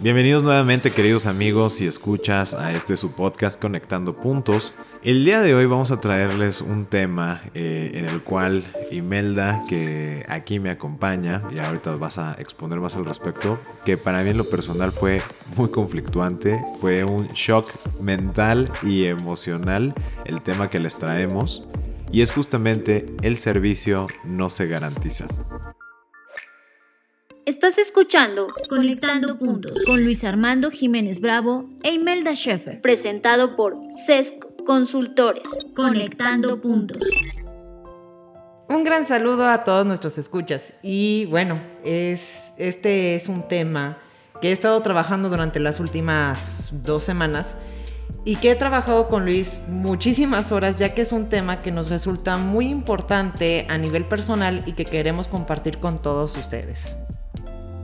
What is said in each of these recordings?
Bienvenidos nuevamente queridos amigos y escuchas a este su podcast Conectando Puntos. El día de hoy vamos a traerles un tema eh, en el cual Imelda, que aquí me acompaña, y ahorita vas a exponer más al respecto, que para mí en lo personal fue muy conflictuante, fue un shock mental y emocional el tema que les traemos, y es justamente el servicio no se garantiza. Estás escuchando Conectando Puntos con Luis Armando Jiménez Bravo e Imelda Schaeffer, presentado por CESC Consultores. Conectando Puntos. Un gran saludo a todos nuestros escuchas. Y bueno, es, este es un tema que he estado trabajando durante las últimas dos semanas y que he trabajado con Luis muchísimas horas ya que es un tema que nos resulta muy importante a nivel personal y que queremos compartir con todos ustedes.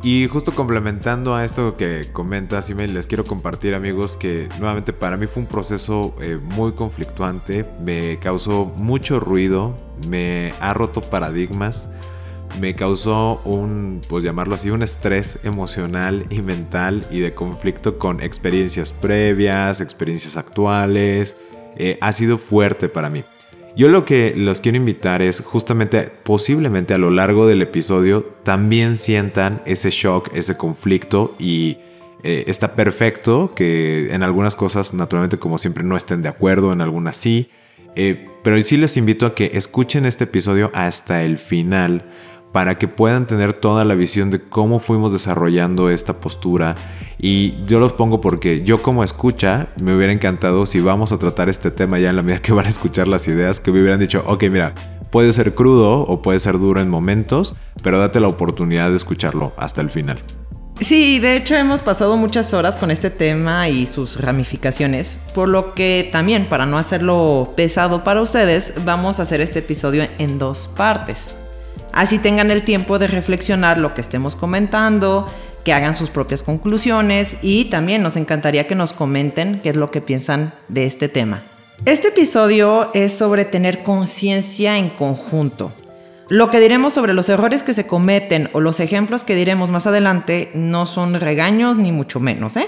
Y justo complementando a esto que comentas, y les quiero compartir amigos que nuevamente para mí fue un proceso eh, muy conflictuante, me causó mucho ruido, me ha roto paradigmas, me causó un, pues llamarlo así, un estrés emocional y mental y de conflicto con experiencias previas, experiencias actuales, eh, ha sido fuerte para mí. Yo lo que los quiero invitar es justamente, posiblemente a lo largo del episodio, también sientan ese shock, ese conflicto y eh, está perfecto que en algunas cosas, naturalmente como siempre, no estén de acuerdo, en algunas sí. Eh, pero sí les invito a que escuchen este episodio hasta el final para que puedan tener toda la visión de cómo fuimos desarrollando esta postura. Y yo los pongo porque yo como escucha, me hubiera encantado si vamos a tratar este tema ya en la medida que van a escuchar las ideas, que me hubieran dicho, ok, mira, puede ser crudo o puede ser duro en momentos, pero date la oportunidad de escucharlo hasta el final. Sí, de hecho hemos pasado muchas horas con este tema y sus ramificaciones, por lo que también, para no hacerlo pesado para ustedes, vamos a hacer este episodio en dos partes. Así tengan el tiempo de reflexionar lo que estemos comentando, que hagan sus propias conclusiones y también nos encantaría que nos comenten qué es lo que piensan de este tema. Este episodio es sobre tener conciencia en conjunto. Lo que diremos sobre los errores que se cometen o los ejemplos que diremos más adelante no son regaños ni mucho menos. ¿eh?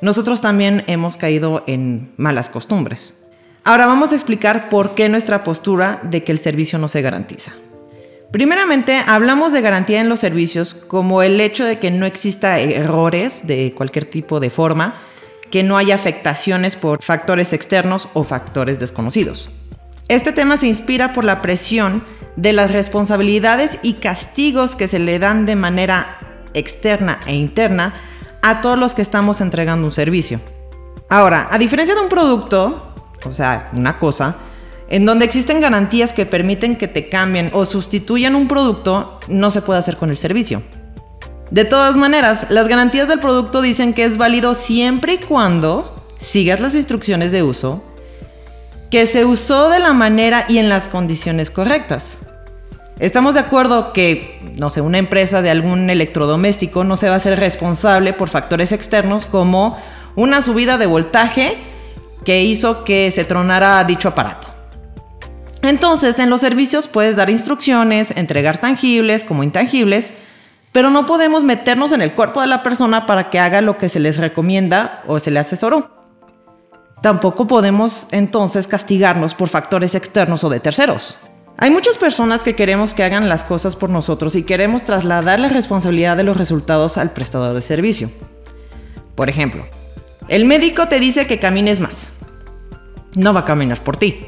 Nosotros también hemos caído en malas costumbres. Ahora vamos a explicar por qué nuestra postura de que el servicio no se garantiza. Primeramente, hablamos de garantía en los servicios como el hecho de que no exista errores de cualquier tipo de forma, que no haya afectaciones por factores externos o factores desconocidos. Este tema se inspira por la presión de las responsabilidades y castigos que se le dan de manera externa e interna a todos los que estamos entregando un servicio. Ahora, a diferencia de un producto, o sea, una cosa, en donde existen garantías que permiten que te cambien o sustituyan un producto, no se puede hacer con el servicio. De todas maneras, las garantías del producto dicen que es válido siempre y cuando sigas las instrucciones de uso, que se usó de la manera y en las condiciones correctas. Estamos de acuerdo que, no sé, una empresa de algún electrodoméstico no se va a hacer responsable por factores externos como una subida de voltaje que hizo que se tronara dicho aparato. Entonces, en los servicios puedes dar instrucciones, entregar tangibles como intangibles, pero no podemos meternos en el cuerpo de la persona para que haga lo que se les recomienda o se le asesoró. Tampoco podemos entonces castigarnos por factores externos o de terceros. Hay muchas personas que queremos que hagan las cosas por nosotros y queremos trasladar la responsabilidad de los resultados al prestador de servicio. Por ejemplo, el médico te dice que camines más. No va a caminar por ti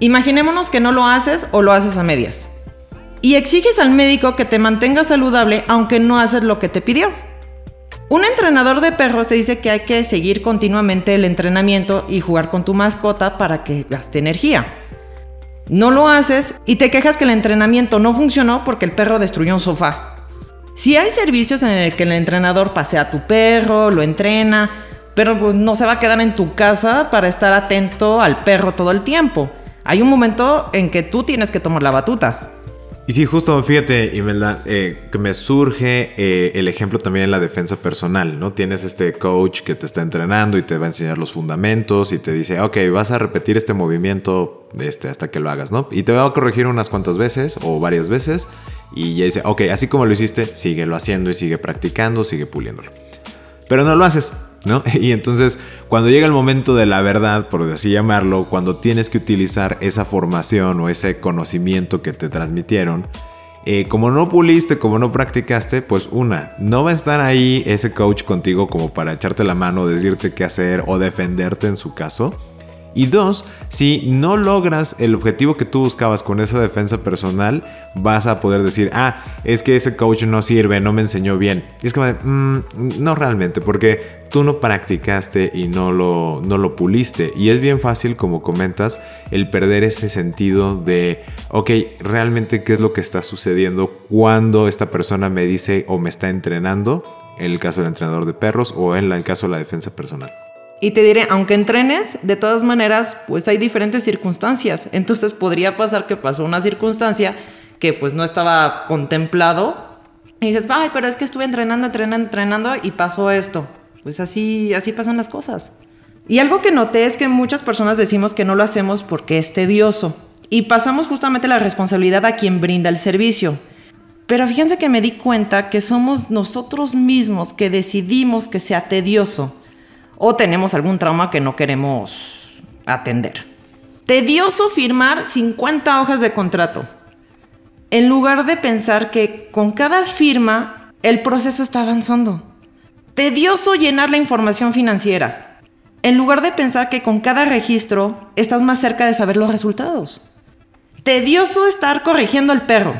Imaginémonos que no lo haces o lo haces a medias. Y exiges al médico que te mantenga saludable aunque no haces lo que te pidió. Un entrenador de perros te dice que hay que seguir continuamente el entrenamiento y jugar con tu mascota para que gaste energía. No lo haces y te quejas que el entrenamiento no funcionó porque el perro destruyó un sofá. Si hay servicios en el que el entrenador pasea a tu perro, lo entrena, pero pues no se va a quedar en tu casa para estar atento al perro todo el tiempo. Hay un momento en que tú tienes que tomar la batuta. Y sí, justo, fíjate, Imelda, eh, que me surge eh, el ejemplo también en la defensa personal, ¿no? Tienes este coach que te está entrenando y te va a enseñar los fundamentos y te dice, ok, vas a repetir este movimiento este, hasta que lo hagas, ¿no? Y te va a corregir unas cuantas veces o varias veces y ya dice, ok, así como lo hiciste, síguelo haciendo y sigue practicando, sigue puliéndolo. Pero no lo haces. Y entonces, cuando llega el momento de la verdad, por así llamarlo, cuando tienes que utilizar esa formación o ese conocimiento que te transmitieron, eh, como no puliste, como no practicaste, pues una, no va a estar ahí ese coach contigo como para echarte la mano, decirte qué hacer o defenderte en su caso. Y dos, si no logras el objetivo que tú buscabas con esa defensa personal, vas a poder decir, ah, es que ese coach no sirve, no me enseñó bien. Y es como mm, no realmente, porque tú no practicaste y no lo, no lo puliste. Y es bien fácil, como comentas, el perder ese sentido de, ok, realmente qué es lo que está sucediendo cuando esta persona me dice o me está entrenando, en el caso del entrenador de perros o en el caso de la defensa personal. Y te diré, aunque entrenes, de todas maneras, pues hay diferentes circunstancias. Entonces podría pasar que pasó una circunstancia que pues no estaba contemplado. Y dices, ay, pero es que estuve entrenando, entrenando, entrenando y pasó esto. Pues así, así pasan las cosas. Y algo que noté es que muchas personas decimos que no lo hacemos porque es tedioso. Y pasamos justamente la responsabilidad a quien brinda el servicio. Pero fíjense que me di cuenta que somos nosotros mismos que decidimos que sea tedioso o tenemos algún trauma que no queremos atender. Tedioso firmar 50 hojas de contrato, en lugar de pensar que con cada firma el proceso está avanzando. Tedioso llenar la información financiera, en lugar de pensar que con cada registro estás más cerca de saber los resultados. Tedioso estar corrigiendo al perro,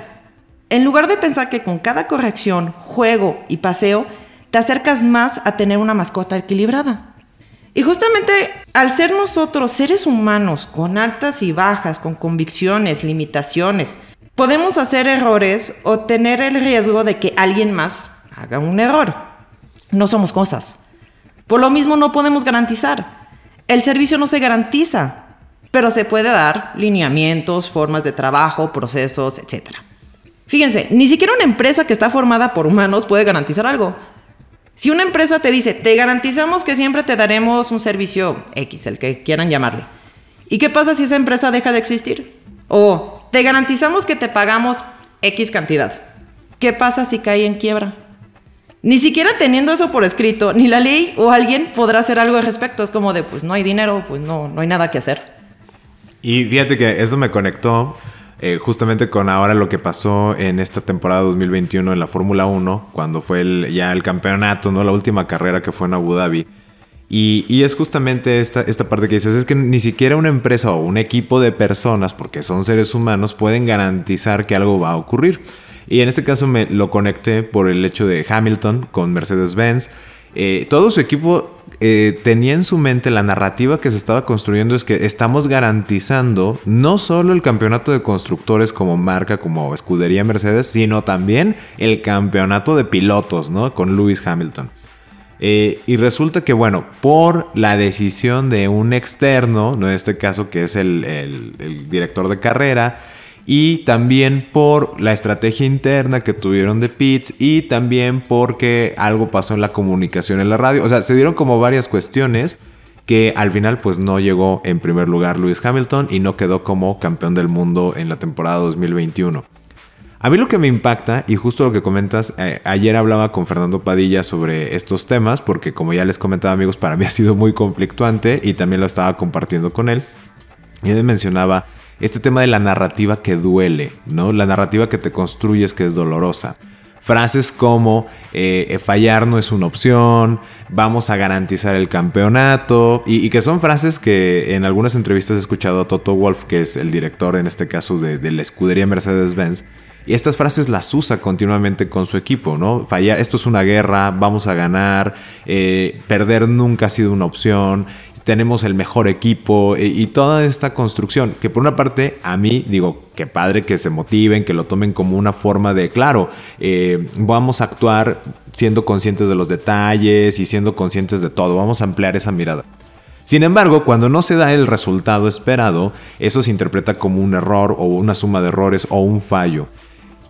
en lugar de pensar que con cada corrección, juego y paseo te acercas más a tener una mascota equilibrada. Y justamente al ser nosotros seres humanos con altas y bajas, con convicciones, limitaciones, podemos hacer errores o tener el riesgo de que alguien más haga un error. No somos cosas. Por lo mismo no podemos garantizar. El servicio no se garantiza, pero se puede dar lineamientos, formas de trabajo, procesos, etc. Fíjense, ni siquiera una empresa que está formada por humanos puede garantizar algo. Si una empresa te dice, te garantizamos que siempre te daremos un servicio X, el que quieran llamarle. ¿Y qué pasa si esa empresa deja de existir? O te garantizamos que te pagamos X cantidad. ¿Qué pasa si cae en quiebra? Ni siquiera teniendo eso por escrito, ni la ley o alguien podrá hacer algo al respecto. Es como de, pues no hay dinero, pues no, no hay nada que hacer. Y fíjate que eso me conectó eh, justamente con ahora lo que pasó en esta temporada 2021 en la Fórmula 1, cuando fue ya el campeonato, ¿no? La última carrera que fue en Abu Dhabi. Y, es justamente esta, esta parte que dices, es que ni siquiera una empresa o un equipo de personas, porque son seres humanos, pueden garantizar que algo va a ocurrir. Y en este caso me lo conecté por el hecho de Hamilton con Mercedes-Benz. Eh, todo su equipo eh, tenía en su mente la narrativa que se estaba construyendo es que estamos garantizando no solo el campeonato de constructores como marca, como escudería Mercedes, sino también el campeonato de pilotos, ¿no? Con Lewis Hamilton. Eh, y resulta que, bueno, por la decisión de un externo, ¿no? en este caso que es el director de carrera, y también por la estrategia interna que tuvieron de Pitts y también porque algo pasó en la comunicación en la radio. O sea, se dieron como varias cuestiones que al final pues no llegó en primer lugar Lewis Hamilton y no quedó como campeón del mundo en la temporada 2021. A mí lo que me impacta, y justo lo que comentas, eh, ayer hablaba con Fernando Padilla sobre estos temas, porque como ya les comentaba amigos, para mí ha sido muy conflictuante y también lo estaba compartiendo con él. Y él mencionaba este tema de la narrativa que duele, ¿no? La narrativa que te construyes que es dolorosa. Frases como eh, fallar no es una opción, vamos a garantizar el campeonato, y, que son frases que en algunas entrevistas he escuchado a Toto Wolf, que es el director en este caso de, la escudería Mercedes-Benz, y estas frases las usa continuamente con su equipo, ¿no? Fallar, esto es una guerra, vamos a ganar, eh, perder nunca ha sido una opción, tenemos el mejor equipo y, y toda esta construcción, que por una parte a mí digo, qué padre que se motiven, que lo tomen como una forma de, claro, eh, vamos a actuar siendo conscientes de los detalles y siendo conscientes de todo, vamos a ampliar esa mirada. Sin embargo, cuando no se da el resultado esperado, eso se interpreta como un error o una suma de errores o un fallo.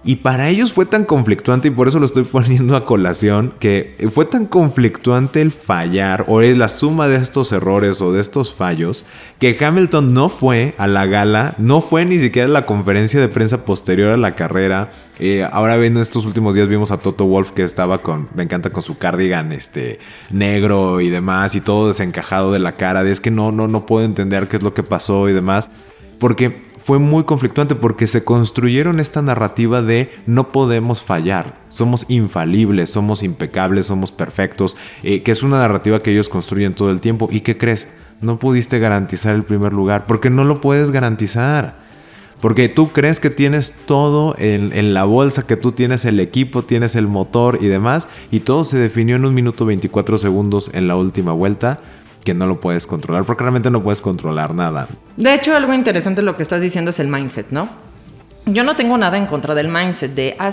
Y para ellos fue tan conflictuante, y por eso lo estoy poniendo a colación, que fue tan conflictuante el fallar o es la suma de estos errores o de estos fallos, que Hamilton no fue a la gala, no fue ni siquiera a la conferencia de prensa posterior a la carrera. Eh, ahora viendo estos últimos días vimos a Toto Wolf que estaba con, me encanta con su cardigan este, negro y demás, y todo desencajado de la cara, de es que no, no, no puedo entender qué es lo que pasó y demás. Porque fue muy conflictuante porque se construyeron esta narrativa de no podemos fallar, somos infalibles, somos impecables, somos perfectos, eh, que es una narrativa que ellos construyen todo el tiempo. ¿Y qué crees? No pudiste garantizar el primer lugar porque no lo puedes garantizar. Porque tú crees que tienes todo en, en, la bolsa, que tú tienes el equipo, tienes el motor y demás, y todo se definió en un minuto 24 segundos en la última vuelta que no lo puedes controlar, porque realmente no puedes controlar nada. De hecho, algo interesante lo que estás diciendo es el mindset, ¿no? Yo no tengo nada en contra del mindset de, ah,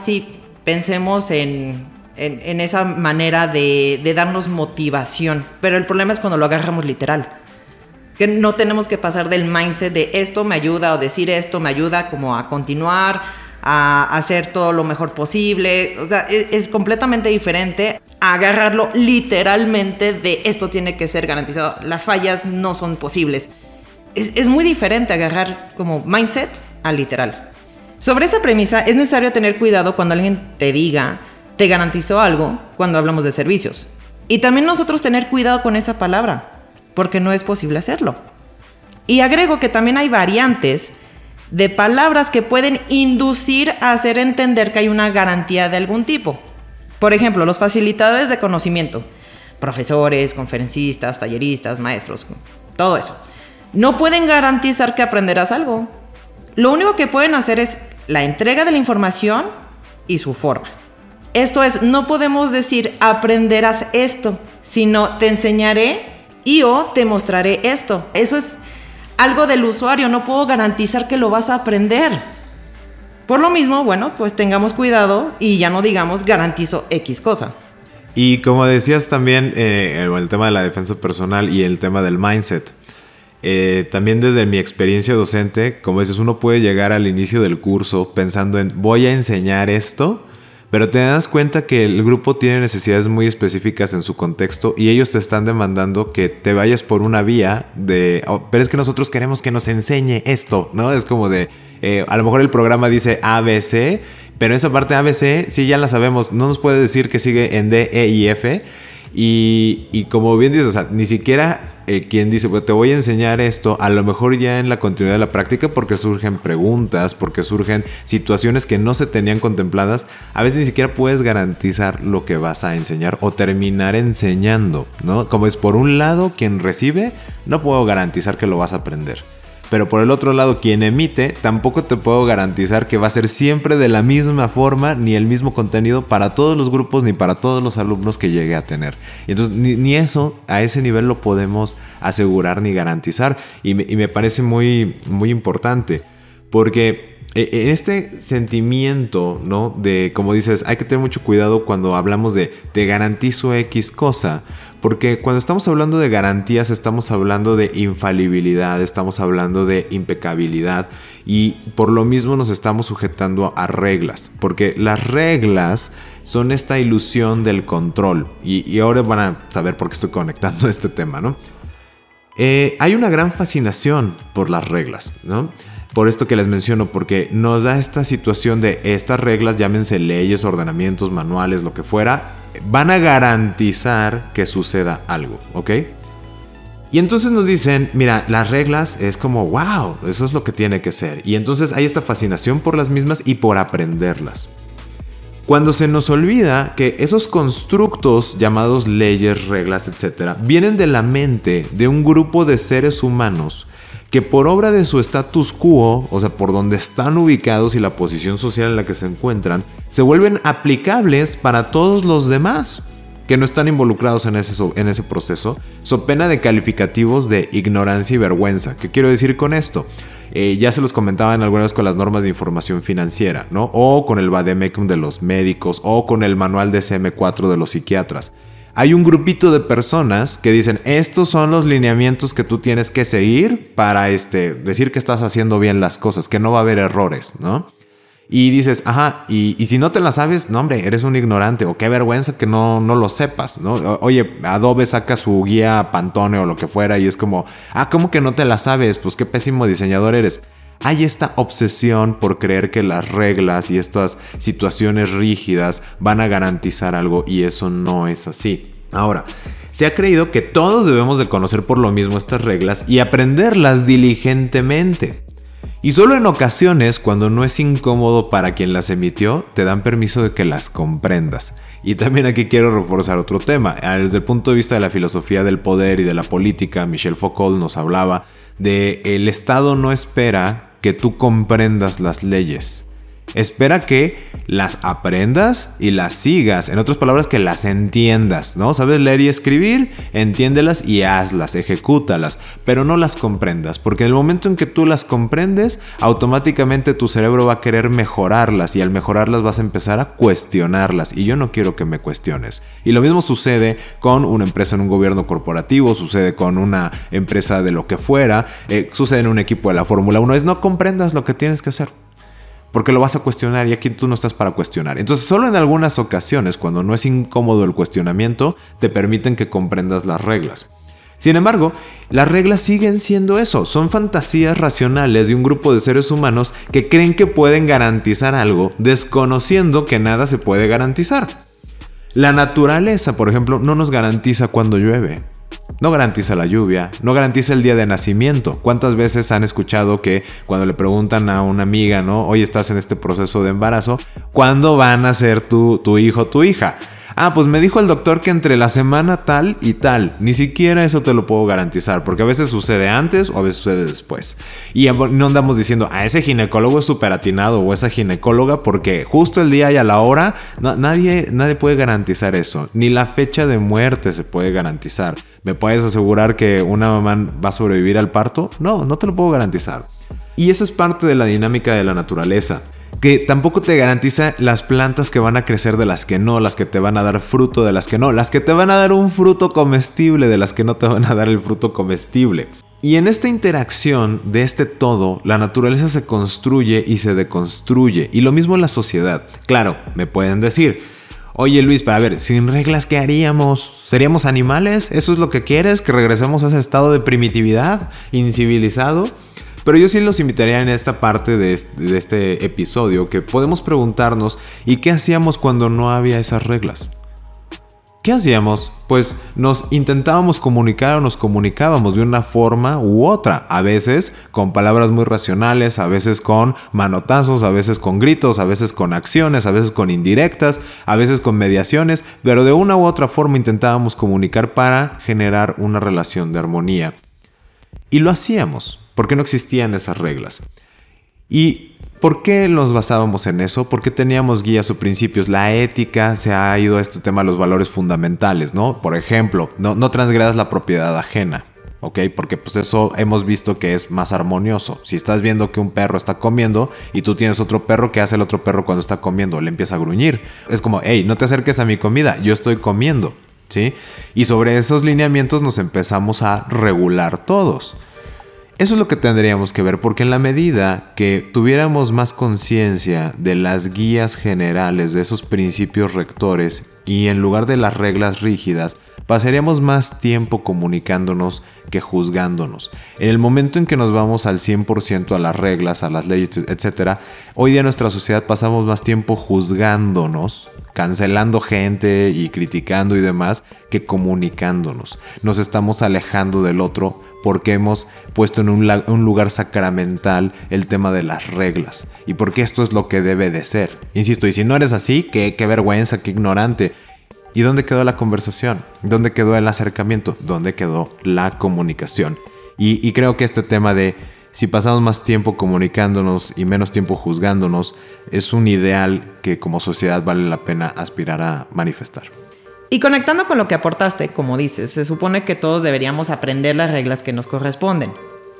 pensemos en, en, esa manera de, darnos motivación, pero el problema es cuando lo agarramos literal. Que no tenemos que pasar del mindset de esto me ayuda o decir esto me ayuda como a continuar, a hacer todo lo mejor posible. O sea, es, es, completamente diferente agarrarlo literalmente de esto tiene que ser garantizado. Las fallas no son posibles. Es, es muy diferente agarrar como mindset a literal. Sobre esa premisa es necesario tener cuidado cuando alguien te diga, te garantizó algo cuando hablamos de servicios. Y también nosotros tener cuidado con esa palabra, porque no es posible hacerlo. Y agrego que también hay variantes de palabras que pueden inducir a hacer entender que hay una garantía de algún tipo. Por ejemplo, los facilitadores de conocimiento, profesores, conferencistas, talleristas, maestros, todo eso, no pueden garantizar que aprenderás algo. Lo único que pueden hacer es la entrega de la información y su forma. Esto es, no podemos decir aprenderás esto, sino te enseñaré y o te mostraré esto. Eso es algo del usuario, no puedo garantizar que lo vas a aprender. Por lo mismo, bueno, pues tengamos cuidado y ya no digamos garantizo X cosa. Y como decías también, eh, el tema de la defensa personal y el tema del mindset. Eh, también desde mi experiencia docente, como dices, uno puede llegar al inicio del curso pensando en voy a enseñar esto pero te das cuenta que el grupo tiene necesidades muy específicas en su contexto y ellos te están demandando que te vayas por una vía de, oh, pero es que nosotros queremos que nos enseñe esto, ¿no? Es como de, eh, a lo mejor el programa dice ABC, pero esa parte ABC sí ya la sabemos, no nos puede decir que sigue en D, E y F. Y, y como bien dices, o sea, ni siquiera eh, quien dice, pues te voy a enseñar esto, a lo mejor ya en la continuidad de la práctica, porque surgen preguntas, porque surgen situaciones que no se tenían contempladas, a veces ni siquiera puedes garantizar lo que vas a enseñar o terminar enseñando, ¿no? Como es por un lado quien recibe, no puedo garantizar que lo vas a aprender. Pero por el otro lado, quien emite, tampoco te puedo garantizar que va a ser siempre de la misma forma ni el mismo contenido para todos los grupos ni para todos los alumnos que llegue a tener. Entonces ni, eso a ese nivel lo podemos asegurar ni garantizar. Y me, y me parece muy, muy importante. Porque e, en este sentimiento, ¿no? De, como dices, hay que tener mucho cuidado cuando hablamos de te garantizo X cosa. Porque cuando estamos hablando de garantías estamos hablando de infalibilidad, estamos hablando de impecabilidad y por lo mismo nos estamos sujetando a reglas. Porque las reglas son esta ilusión del control. Y, ahora van a saber por qué estoy conectando este tema, ¿no? Eh, hay una gran fascinación por las reglas, ¿no? Por esto que les menciono, porque nos da esta situación de estas reglas, llámense leyes, ordenamientos, manuales, lo que fuera, van a garantizar que suceda algo, ¿ok? Y entonces nos dicen, mira, las reglas es como, wow, eso es lo que tiene que ser. Y entonces hay esta fascinación por las mismas y por aprenderlas. Cuando se nos olvida que esos constructos llamados leyes, reglas, etc., vienen de la mente de un grupo de seres humanos que por obra de su status quo, o sea, por donde están ubicados y la posición social en la que se encuentran, se vuelven aplicables para todos los demás. que no están involucrados en ese, proceso, so pena de calificativos de ignorancia y vergüenza. ¿Qué quiero decir con esto? Eh, ya se los comentaba en algunas con las normas de información financiera, ¿no? O con el Bademecum de los médicos, o con el manual de SM4 de los psiquiatras. Hay un grupito de personas que dicen, estos son los lineamientos que tú tienes que seguir para este, decir que estás haciendo bien las cosas, que no va a haber errores, ¿no? Y dices, ajá, y, si no te la sabes, no hombre, eres un ignorante o qué vergüenza que no, no lo sepas, ¿no? Oye, Adobe saca su guía Pantone o lo que fuera y es como, ah, ¿cómo que no te la sabes? Pues qué pésimo diseñador eres. Hay esta obsesión por creer que las reglas y estas situaciones rígidas van a garantizar algo y eso no es así. Ahora, se ha creído que todos debemos de conocer por lo mismo estas reglas y aprenderlas diligentemente. Y solo en ocasiones, cuando no es incómodo para quien las emitió, te dan permiso de que las comprendas. Y también aquí quiero reforzar otro tema. Desde el punto de vista de la filosofía del poder y de la política, Michel Foucault nos hablaba de el Estado no espera que tú comprendas las leyes. Espera que las aprendas y las sigas. En otras palabras, que las entiendas, ¿no? Sabes leer y escribir, entiéndelas y hazlas, ejecútalas, pero no las comprendas, porque en el momento en que tú las comprendes, automáticamente tu cerebro va a querer mejorarlas y al mejorarlas vas a empezar a cuestionarlas y yo no quiero que me cuestiones. Y lo mismo sucede con una empresa en un gobierno corporativo, sucede con una empresa de lo que fuera, eh, sucede en un equipo de la Fórmula 1, es no comprendas lo que tienes que hacer porque lo vas a cuestionar y aquí tú no estás para cuestionar. Entonces, solo en algunas ocasiones, cuando no es incómodo el cuestionamiento, te permiten que comprendas las reglas. Sin embargo, las reglas siguen siendo eso, son fantasías racionales de un grupo de seres humanos que creen que pueden garantizar algo, desconociendo que nada se puede garantizar. La naturaleza, por ejemplo, no nos garantiza cuando llueve. No garantiza la lluvia, no garantiza el día de nacimiento. ¿Cuántas veces han escuchado que cuando le preguntan a una amiga, ¿no? Hoy estás en este proceso de embarazo, ¿cuándo van a ser tu, tu hijo o tu hija? Ah, pues me dijo el doctor que entre la semana tal y tal. Ni siquiera eso te lo puedo garantizar, porque a veces sucede antes o a veces sucede después. Y no andamos diciendo, a ah, ese ginecólogo es súper atinado o esa ginecóloga, porque justo el día y a la hora, nadie, nadie puede garantizar eso. Ni la fecha de muerte se puede garantizar. ¿Me puedes asegurar que una mamá va a sobrevivir al parto? No, no te lo puedo garantizar. Y esa es parte de la dinámica de la naturaleza que tampoco te garantiza las plantas que van a crecer de las que no, las que te van a dar fruto de las que no, las que te van a dar un fruto comestible de las que no te van a dar el fruto comestible. Y en esta interacción de este todo, la naturaleza se construye y se deconstruye. Y lo mismo en la sociedad. Claro, me pueden decir, oye Luis, para ver, sin reglas, ¿qué haríamos? ¿Seríamos animales? ¿Eso es lo que quieres? ¿Que regresemos a ese estado de primitividad, incivilizado? Pero yo sí los invitaría en esta parte de este, episodio que podemos preguntarnos ¿y qué hacíamos cuando no había esas reglas? ¿Qué hacíamos? Pues nos intentábamos comunicar o nos comunicábamos de una forma u otra, a veces con palabras muy racionales, a veces con manotazos, a veces con gritos, a veces con acciones, a veces con indirectas, a veces con mediaciones, pero de una u otra forma intentábamos comunicar para generar una relación de armonía. Y lo hacíamos. ¿Por qué no existían esas reglas? ¿Y por qué nos basábamos en eso? Porque teníamos guías o principios. La ética se ha ido a este tema de los valores fundamentales, ¿no? Por ejemplo, no, no transgredas la propiedad ajena. ¿ok? Porque pues eso hemos visto que es más armonioso. Si estás viendo que un perro está comiendo y tú tienes otro perro, ¿qué hace el otro perro cuando está comiendo? Le empieza a gruñir. Es como, hey, no te acerques a mi comida, yo estoy comiendo, ¿sí? Y sobre esos lineamientos nos empezamos a regular todos. Eso es lo que tendríamos que ver, porque en la medida que tuviéramos más conciencia de las guías generales, de esos principios rectores, y en lugar de las reglas rígidas, pasaríamos más tiempo comunicándonos que juzgándonos. En el momento en que nos vamos al 100% a las reglas, a las leyes, etc., hoy día en nuestra sociedad pasamos más tiempo juzgándonos, cancelando gente y criticando y demás, que comunicándonos. Nos estamos alejando del otro porque hemos puesto en un, lugar sacramental el tema de las reglas y porque esto es lo que debe de ser. Insisto, y si no eres así, qué, vergüenza, qué ignorante. ¿Y dónde quedó la conversación? ¿Dónde quedó el acercamiento? ¿Dónde quedó la comunicación? Y creo que este tema de si pasamos más tiempo comunicándonos y menos tiempo juzgándonos, es un ideal que como sociedad vale la pena aspirar a manifestar. Y conectando con lo que aportaste, como dices, se supone que todos deberíamos aprender las reglas que nos corresponden.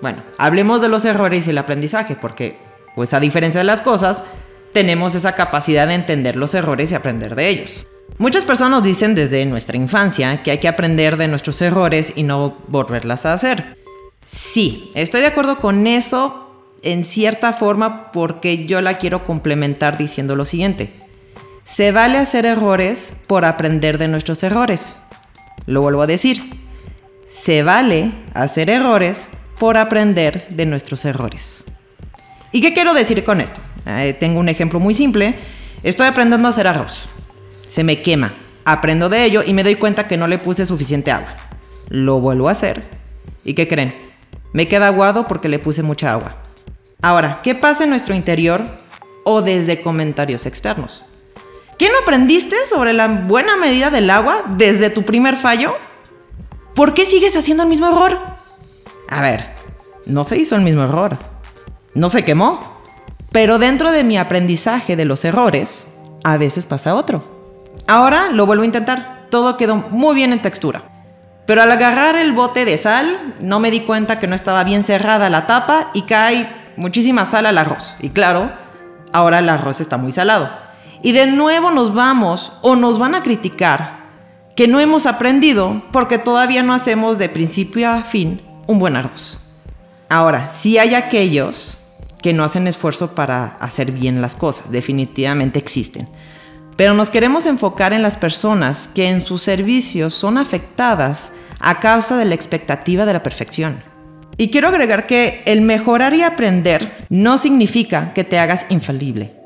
Bueno, hablemos de los errores y el aprendizaje, porque, pues a diferencia de las cosas, tenemos esa capacidad de entender los errores y aprender de ellos. Muchas personas dicen desde nuestra infancia que hay que aprender de nuestros errores y no volverlas a hacer. Sí, estoy de acuerdo con eso en cierta forma porque yo la quiero complementar diciendo lo siguiente. Se vale hacer errores por aprender de nuestros errores. Lo vuelvo a decir. Se vale hacer errores por aprender de nuestros errores. ¿Y qué quiero decir con esto? Eh, tengo un ejemplo muy simple. Estoy aprendiendo a hacer arroz. Se me quema. Aprendo de ello y me doy cuenta que no le puse suficiente agua. Lo vuelvo a hacer. ¿Y qué creen? Me queda aguado porque le puse mucha agua. Ahora, ¿qué pasa en nuestro interior o desde comentarios externos? ¿Qué no aprendiste sobre la buena medida del agua desde tu primer fallo? ¿Por qué sigues haciendo el mismo error? A ver, no se hizo el mismo error. No se quemó. Pero dentro de mi aprendizaje de los errores, a veces pasa otro. Ahora lo vuelvo a intentar. Todo quedó muy bien en textura. Pero al agarrar el bote de sal, no me di cuenta que no estaba bien cerrada la tapa y cae muchísima sal al arroz. Y claro, ahora el arroz está muy salado. Y de nuevo nos vamos o nos van a criticar que no hemos aprendido porque todavía no hacemos de principio a fin un buen arroz. Ahora, si hay aquellos que no hacen esfuerzo para hacer bien las cosas, definitivamente existen. Pero nos queremos enfocar en las personas que en sus servicios son afectadas a causa de la expectativa de la perfección. Y quiero agregar que el mejorar y aprender no significa que te hagas infalible.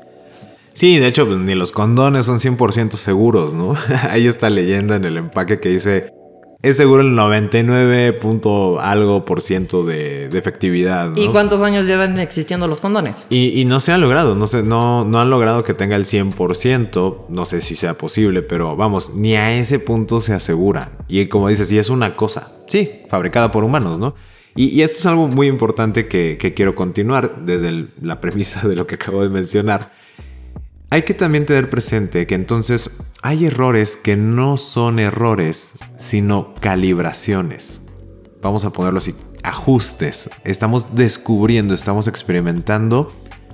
Sí, de hecho, pues, ni los condones son 100% seguros, ¿no? Hay esta leyenda en el empaque que dice, es seguro el 99 punto algo por ciento de, efectividad. ¿Y cuántos años llevan existiendo los condones? Y, no se ha logrado, no, sé, no, no han logrado que tenga el 100%, no sé si sea posible, pero vamos, ni a ese punto se asegura. Y como dices, y es una cosa, sí, fabricada por humanos, ¿no? Y, esto es algo muy importante que, quiero continuar desde la premisa de lo que acabo de mencionar. Hay que también tener presente que entonces hay errores que no son errores, sino calibraciones. Vamos a ponerlo así, ajustes. Estamos descubriendo, estamos experimentando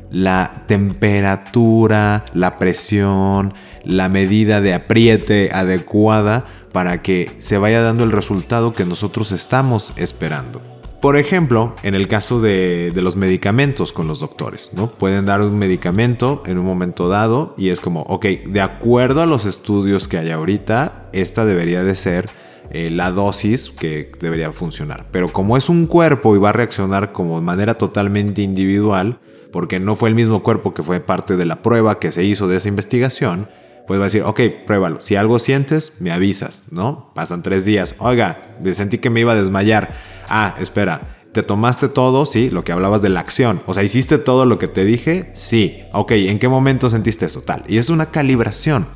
la temperatura, la presión, la medida de apriete adecuada para que se vaya dando el resultado que nosotros estamos esperando. Por ejemplo, en el caso de, los medicamentos con los doctores, ¿no? Pueden dar un medicamento en un momento dado y es como, ok, de acuerdo a los estudios que hay ahorita, esta debería de ser eh, la dosis que debería funcionar. Pero como es un cuerpo y va a reaccionar como de manera totalmente individual, porque no fue el mismo cuerpo que fue parte de la prueba que se hizo de esa investigación, pues va a decir, ok, pruébalo. Si algo sientes, me avisas, ¿no? Pasan tres días. Oiga, sentí que me iba a desmayar ah, espera, ¿te tomaste todo? Sí, lo que hablabas de la acción. O sea, ¿hiciste todo lo que te dije? Sí. Ok, ¿en qué momento sentiste eso? Tal. Y es una calibración.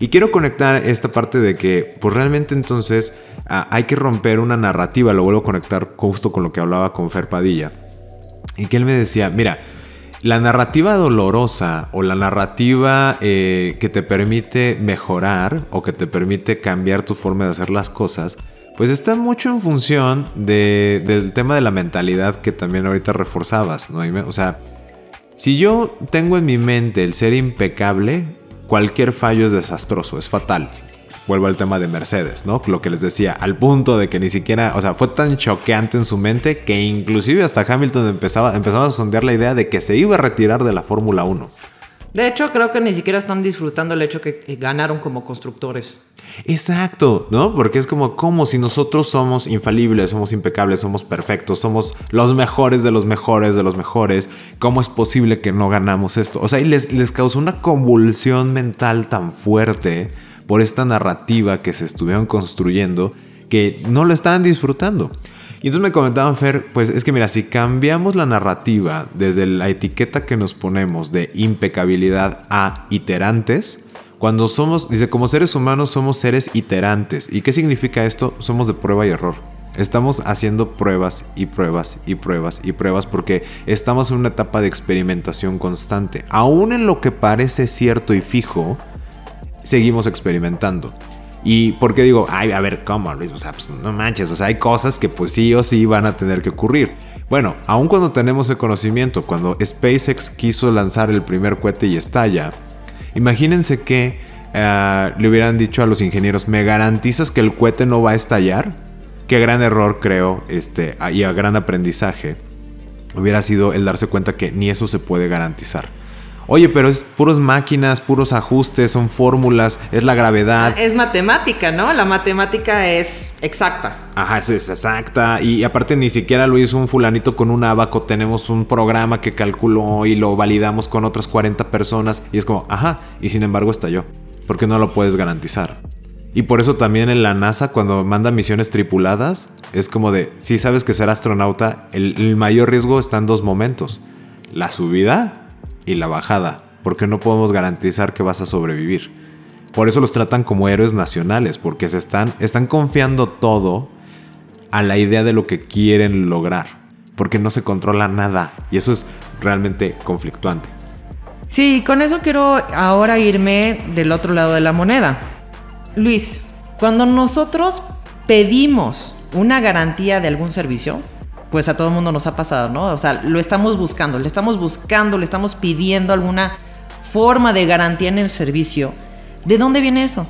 Y quiero conectar esta parte de que, pues realmente entonces ah, hay que romper una narrativa. Lo vuelvo a conectar justo con lo que hablaba con Fer Padilla. Y que él me decía, mira, la narrativa dolorosa o la narrativa eh, que te permite mejorar o que te permite cambiar tu forma de hacer las cosas, pues está mucho en función del tema de la mentalidad que también ahorita reforzabas, ¿no? O sea, si yo tengo en mi mente el ser impecable, cualquier fallo es desastroso, es fatal. Vuelvo al tema de Mercedes, ¿no? Lo que les decía, al punto de que ni siquiera, o sea, fue tan choqueante en su mente que inclusive hasta Hamilton empezaba, empezaba a sondear la idea de que se iba a retirar de la Fórmula 1. De hecho, creo que ni siquiera están disfrutando el hecho que ganaron como constructores. Exacto, ¿no? Porque es como, como si nosotros somos infalibles, somos impecables, somos perfectos, somos los mejores de los mejores de los mejores. ¿Cómo es posible que no ganamos esto? O sea, y les, les causó una convulsión mental tan fuerte por esta narrativa que se estuvieron construyendo que no lo estaban disfrutando. Y entonces me comentaban, Fer, pues es que mira, si cambiamos la narrativa desde la etiqueta que nos ponemos de impecabilidad a iterantes, cuando somos, dice, como seres humanos somos seres iterantes. ¿Y qué significa esto? Somos de prueba y error. Estamos haciendo pruebas y pruebas y pruebas y pruebas porque estamos en una etapa de experimentación constante. Aún en lo que parece cierto y fijo, seguimos experimentando. Y porque digo, ay, a ver, ¿cómo, Luis? Pues no manches, o sea, hay cosas que pues sí o sí van a tener que ocurrir. Bueno, aun cuando tenemos el conocimiento, cuando SpaceX quiso lanzar el primer cohete y estalla, imagínense que eh, le hubieran dicho a los ingenieros, ¿me garantizas que el cohete no va a estallar? Qué gran error creo, este, y a gran aprendizaje hubiera sido el darse cuenta que ni eso se puede garantizar. Oye, pero es puros máquinas, puros ajustes, son fórmulas, es la gravedad. Es matemática, ¿no? La matemática es exacta. Ajá, es, exacta. Y, aparte ni siquiera lo hizo un fulanito con un abaco. Tenemos un programa que calculó y lo validamos con otras 40 personas. Y es como, ajá, y sin embargo estalló. Porque no lo puedes garantizar. Y por eso también en la NASA, cuando manda misiones tripuladas, es como de, si sabes que ser astronauta, el mayor riesgo está en dos momentos. La subida y la bajada, porque no podemos garantizar que vas a sobrevivir. Por eso los tratan como héroes nacionales, porque se están, están confiando todo a la idea de lo que quieren lograr, porque no se controla nada, y eso es realmente conflictuante. Sí, con eso quiero ahora irme del otro lado de la moneda. Luis, cuando nosotros pedimos una garantía de algún servicio, pues a todo el mundo nos ha pasado, ¿no? O sea, lo estamos buscando, le estamos buscando, le estamos pidiendo alguna forma de garantía en el servicio. ¿De dónde viene eso?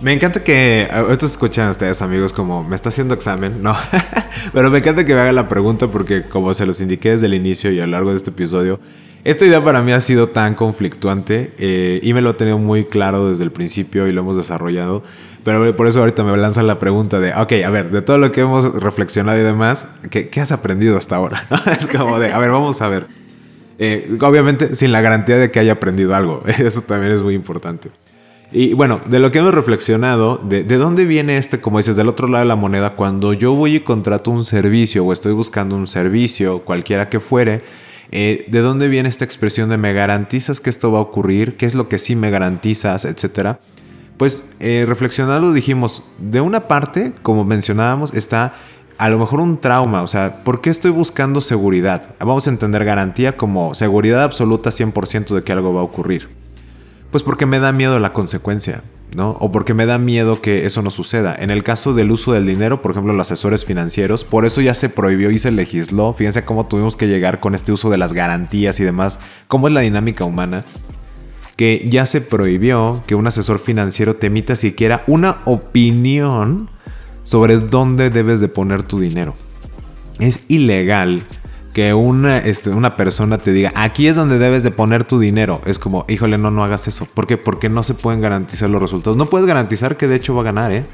Me encanta que ahorita escuchan ustedes amigos como me está haciendo examen, no, pero me encanta que me hagan la pregunta porque como se los indiqué desde el inicio y a lo largo de este episodio, esta idea para mí ha sido tan conflictuante eh, y me lo he tenido muy claro desde el principio y lo hemos desarrollado. Pero por eso ahorita me lanzan la pregunta de, ok, a ver, de todo lo que hemos reflexionado y demás, ¿qué, has aprendido hasta ahora? es como de, a ver, vamos a ver. Eh, obviamente sin la garantía de que haya aprendido algo. Eso también es muy importante. Y bueno, de lo que hemos reflexionado, de, de, dónde viene este, como dices, del otro lado de la moneda, cuando yo voy y contrato un servicio o estoy buscando un servicio, cualquiera que fuere, eh, ¿De dónde viene esta expresión de me garantizas que esto va a ocurrir? ¿Qué es lo que sí me garantizas? Etcétera. Pues eh, reflexionando dijimos, de una parte, como mencionábamos, está a lo mejor un trauma, o sea, ¿por qué estoy buscando seguridad? Vamos a entender garantía como seguridad absoluta 100% de que algo va a ocurrir. Pues porque me da miedo la consecuencia. ¿no? O porque me da miedo que eso no suceda. En el caso del uso del dinero, por ejemplo, los asesores financieros, por eso ya se prohibió y se legisló. Fíjense cómo tuvimos que llegar con este uso de las garantías y demás. ¿Cómo es la dinámica humana? Que ya se prohibió que un asesor financiero te emita siquiera una opinión sobre dónde debes de poner tu dinero. Es ilegal que una, este, una persona te diga, aquí es donde debes de poner tu dinero, es como, híjole, no, no hagas eso. ¿Por qué? Porque no se pueden garantizar los resultados. No puedes garantizar que de hecho va a ganar, ¿eh?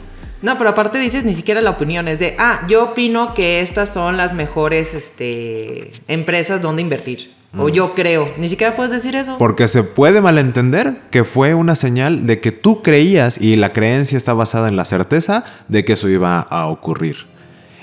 No, pero aparte dices ni siquiera la opinión, es de, ah, yo opino que estas son las mejores este, empresas donde invertir. O yo creo, ni siquiera puedes decir eso. Porque se puede malentender que fue una señal de que tú creías y la creencia está basada en la certeza de que eso iba a ocurrir.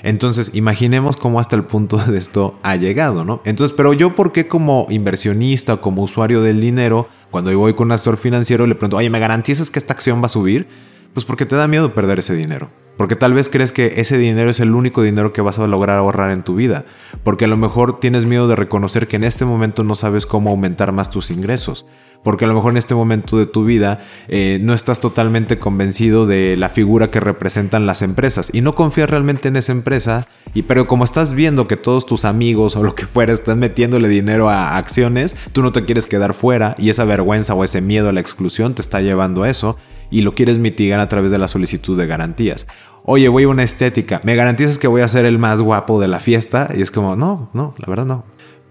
Entonces, imaginemos cómo hasta el punto de esto ha llegado, ¿no? Entonces, pero yo, ¿por qué como inversionista o como usuario del dinero, cuando yo voy con un asesor financiero, le pregunto, oye, ¿me garantizas que esta acción va a subir? Pues porque te da miedo perder ese dinero. Porque tal vez crees que ese dinero es el único dinero que vas a lograr ahorrar en tu vida. Porque a lo mejor tienes miedo de reconocer que en este momento no sabes cómo aumentar más tus ingresos. Porque a lo mejor en este momento de tu vida eh, no estás totalmente convencido de la figura que representan las empresas. Y no confías realmente en esa empresa. Y, pero como estás viendo que todos tus amigos o lo que fuera están metiéndole dinero a acciones, tú no te quieres quedar fuera. Y esa vergüenza o ese miedo a la exclusión te está llevando a eso y lo quieres mitigar a través de la solicitud de garantías. Oye, voy a una estética, ¿me garantizas que voy a ser el más guapo de la fiesta? Y es como, no, no, la verdad no.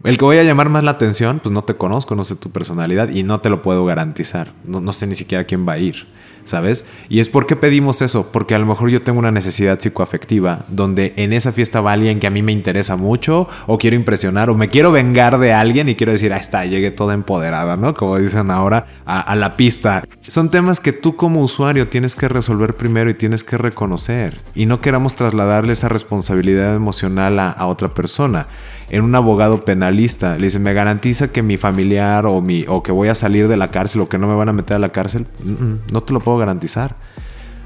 El que voy a llamar más la atención, pues no te conozco, no sé tu personalidad y no te lo puedo garantizar. No, no sé ni siquiera quién va a ir. ¿sabes? Y es porque pedimos eso, porque a lo mejor yo tengo una necesidad psicoafectiva, donde en esa fiesta va alguien que a mí me interesa mucho, o quiero impresionar, o me quiero vengar de alguien y quiero decir, ahí está, llegué toda empoderada, ¿no? Como dicen ahora, a, la pista. Son temas que tú como usuario tienes que resolver primero y tienes que reconocer, y no queramos trasladarle esa responsabilidad emocional a otra persona en un abogado penalista. Le dice, ¿me garantiza que mi familiar o, mi, o que voy a salir de la cárcel o que no me van a meter a la cárcel? no te lo puedo garantizar.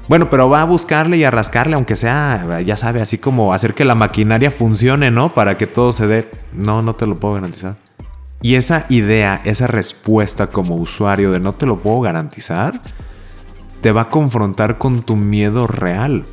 Bueno, pero va a buscarle y a rascarle, aunque sea, ya sabe, así como hacer que la maquinaria funcione, ¿no? Para que todo se dé. No, no te lo puedo garantizar. Y esa idea, esa respuesta como usuario de no te lo puedo garantizar, te va a confrontar con tu miedo real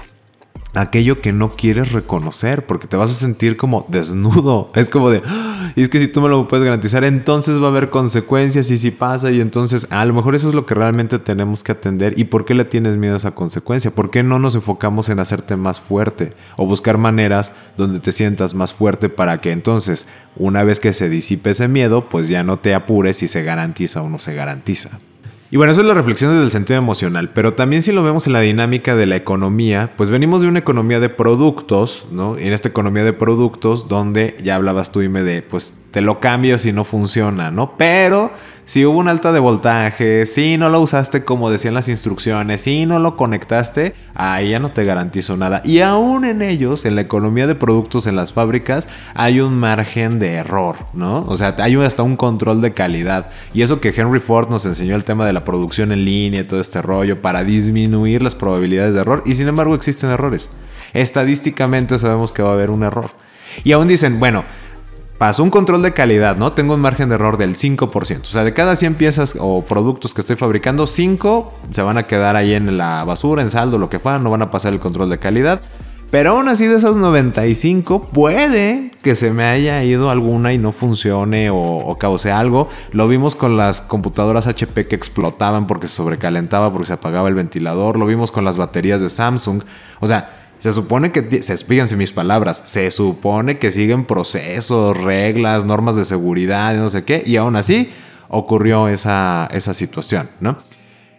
aquello que no quieres reconocer, porque te vas a sentir como desnudo. Es como de, "Ah, y es que si tú me lo puedes garantizar, entonces va a haber consecuencias y si pasa y entonces a lo mejor eso es lo que realmente tenemos que atender. ¿Y por qué le tienes miedo a esa consecuencia? ¿Por qué no nos enfocamos en hacerte más fuerte o buscar maneras donde te sientas más fuerte para que entonces, una vez que se disipe ese miedo, pues ya no te apures si se garantiza o no se garantiza? Y bueno, eso es la reflexión desde el sentido emocional, pero también si lo vemos en la dinámica de la economía, pues venimos de una economía de productos, ¿no? Y en esta economía de productos, donde ya hablabas tú, Ime, de pues te lo cambio si no funciona, ¿no? Pero si hubo un alta de voltaje, si no lo usaste como decían las instrucciones, si no lo conectaste, ahí ya no te garantizo nada. Y aún en ellos, en la economía de productos en las fábricas, hay un margen de error, ¿no? O sea, hay hasta un control de calidad. Y eso que Henry Ford nos enseñó el tema de la producción en línea y todo este rollo para disminuir las probabilidades de error. Y sin embargo existen errores. Estadísticamente sabemos que va a haber un error. Y aún dicen, bueno, pasó un control de calidad, ¿no? Tengo un margen de error del 5%. O sea, de cada 100 piezas o productos que estoy fabricando, 5 se van a quedar ahí en la basura, en saldo, lo que fuera, no van a pasar el control de calidad. Pero aún así de esos 95 puede que se me haya ido alguna y no funcione o, o, cause algo. Lo vimos con las computadoras HP que explotaban porque se sobrecalentaba, porque se apagaba el ventilador. Lo vimos con las baterías de Samsung. O sea, se supone que, se fíjense mis palabras, se supone que siguen procesos, reglas, normas de seguridad no sé qué. Y aún así ocurrió esa, esa situación, ¿no?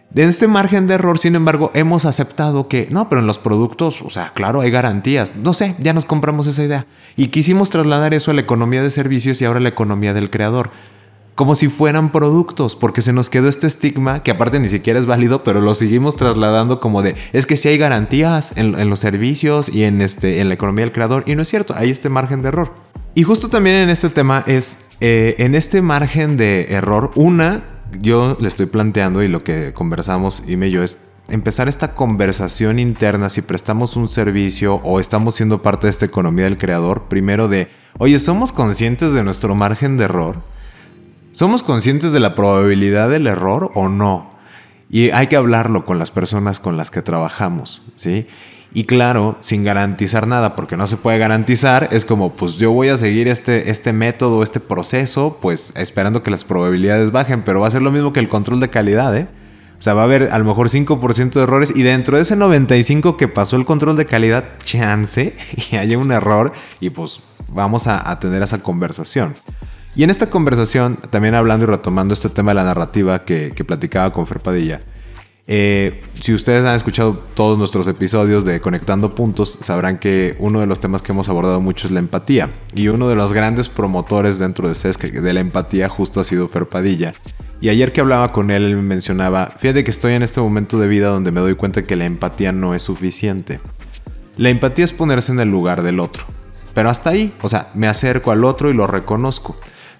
De este margen de error, sin embargo, hemos aceptado que no, pero en los productos, o sea, claro, hay garantías. No sé, ya nos compramos esa idea. Y quisimos trasladar eso a la economía de servicios y ahora a la economía del creador. Como si fueran productos, porque se nos quedó este estigma que aparte ni siquiera es válido, pero lo seguimos trasladando como de, es que si hay garantías en, los servicios y en, este, en la economía del creador, y no es cierto, hay este margen de error. Y justo también en este tema es, eh, en este margen de error, una, yo le estoy planteando y lo que conversamos, Ime y yo, es empezar esta conversación interna si prestamos un servicio o estamos siendo parte de esta economía del creador. Primero de, oye, ¿somos conscientes de nuestro margen de error? ¿Somos conscientes de la probabilidad del error o no? Y hay que hablarlo con las personas con las que trabajamos, ¿sí? Y claro, sin garantizar nada, porque no se puede garantizar, es como, pues yo voy a seguir este, este método, este proceso, pues esperando que las probabilidades bajen, pero va a ser lo mismo que el control de calidad, ¿eh? O sea, va a haber a lo mejor 5% de errores y dentro de ese 95% que pasó el control de calidad, chance y haya un error y pues vamos a, a tener esa conversación. Y en esta conversación, también hablando y retomando este tema de la narrativa que, que platicaba con Fer Padilla, eh, si ustedes han escuchado todos nuestros episodios de Conectando Puntos, sabrán que uno de los temas que hemos abordado mucho es la empatía. Y uno de los grandes promotores dentro de CESC de la empatía justo ha sido Fer Padilla. Y ayer que hablaba con él, él me mencionaba, fíjate que estoy en este momento de vida donde me doy cuenta que la empatía no es suficiente. La empatía es ponerse en el lugar del otro. Pero hasta ahí, o sea, me acerco al otro y lo reconozco.